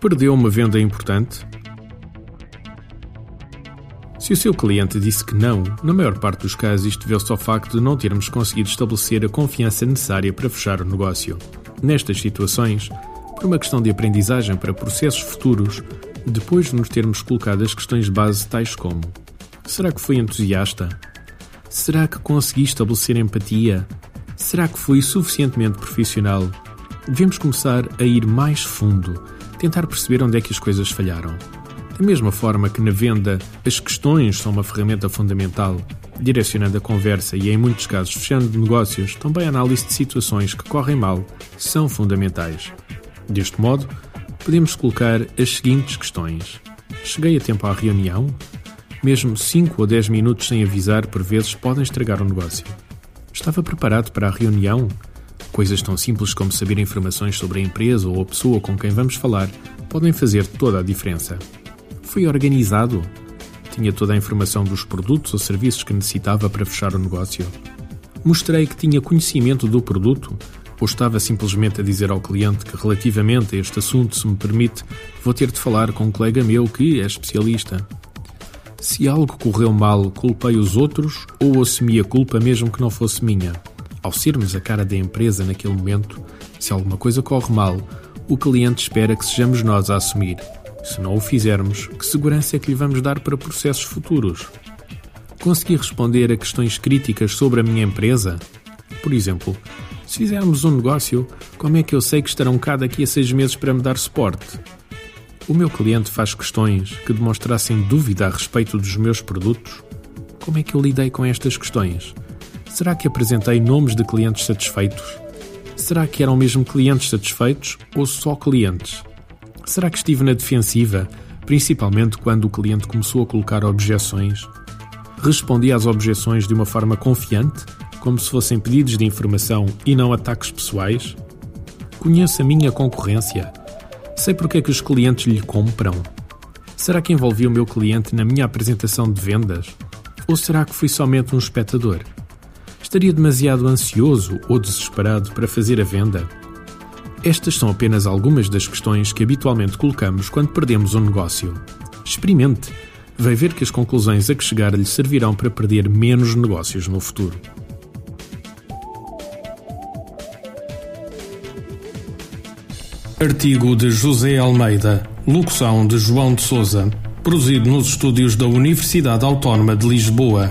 Perdeu uma venda importante? Se o seu cliente disse que não, na maior parte dos casos isto deu-se ao facto de não termos conseguido estabelecer a confiança necessária para fechar o negócio. Nestas situações, por uma questão de aprendizagem para processos futuros, depois de nos termos colocado as questões base tais como: será que foi entusiasta? Será que consegui estabelecer empatia? Será que fui suficientemente profissional? Devemos começar a ir mais fundo tentar perceber onde é que as coisas falharam. Da mesma forma que na venda as questões são uma ferramenta fundamental, direcionando a conversa e, em muitos casos, fechando negócios, também a análise de situações que correm mal são fundamentais. Deste modo, podemos colocar as seguintes questões: Cheguei a tempo à reunião? Mesmo 5 ou 10 minutos sem avisar, por vezes, podem estragar o negócio. Estava preparado para a reunião? Coisas tão simples como saber informações sobre a empresa ou a pessoa com quem vamos falar podem fazer toda a diferença. Fui organizado? Tinha toda a informação dos produtos ou serviços que necessitava para fechar o negócio? Mostrei que tinha conhecimento do produto? Ou estava simplesmente a dizer ao cliente que, relativamente a este assunto, se me permite, vou ter de falar com um colega meu que é especialista? Se algo correu mal, culpei os outros ou assumi a culpa mesmo que não fosse minha? Ao sermos a cara da empresa naquele momento, se alguma coisa corre mal, o cliente espera que sejamos nós a assumir. Se não o fizermos, que segurança é que lhe vamos dar para processos futuros? Consegui responder a questões críticas sobre a minha empresa? Por exemplo, se fizermos um negócio, como é que eu sei que estarão cá daqui a seis meses para me dar suporte? O meu cliente faz questões que demonstrassem dúvida a respeito dos meus produtos? Como é que eu lidei com estas questões? Será que apresentei nomes de clientes satisfeitos? Será que eram mesmo clientes satisfeitos ou só clientes? Será que estive na defensiva, principalmente quando o cliente começou a colocar objeções? Respondi às objeções de uma forma confiante, como se fossem pedidos de informação e não ataques pessoais? Conheço a minha concorrência? Sei porque é que os clientes lhe compram? Será que envolvi o meu cliente na minha apresentação de vendas? Ou será que fui somente um espectador? Estaria demasiado ansioso ou desesperado para fazer a venda? Estas são apenas algumas das questões que habitualmente colocamos quando perdemos um negócio. Experimente. Vai ver que as conclusões a que chegar lhe servirão para perder menos negócios no futuro. Artigo de José Almeida, locução de João de Souza, produzido nos estúdios da Universidade Autónoma de Lisboa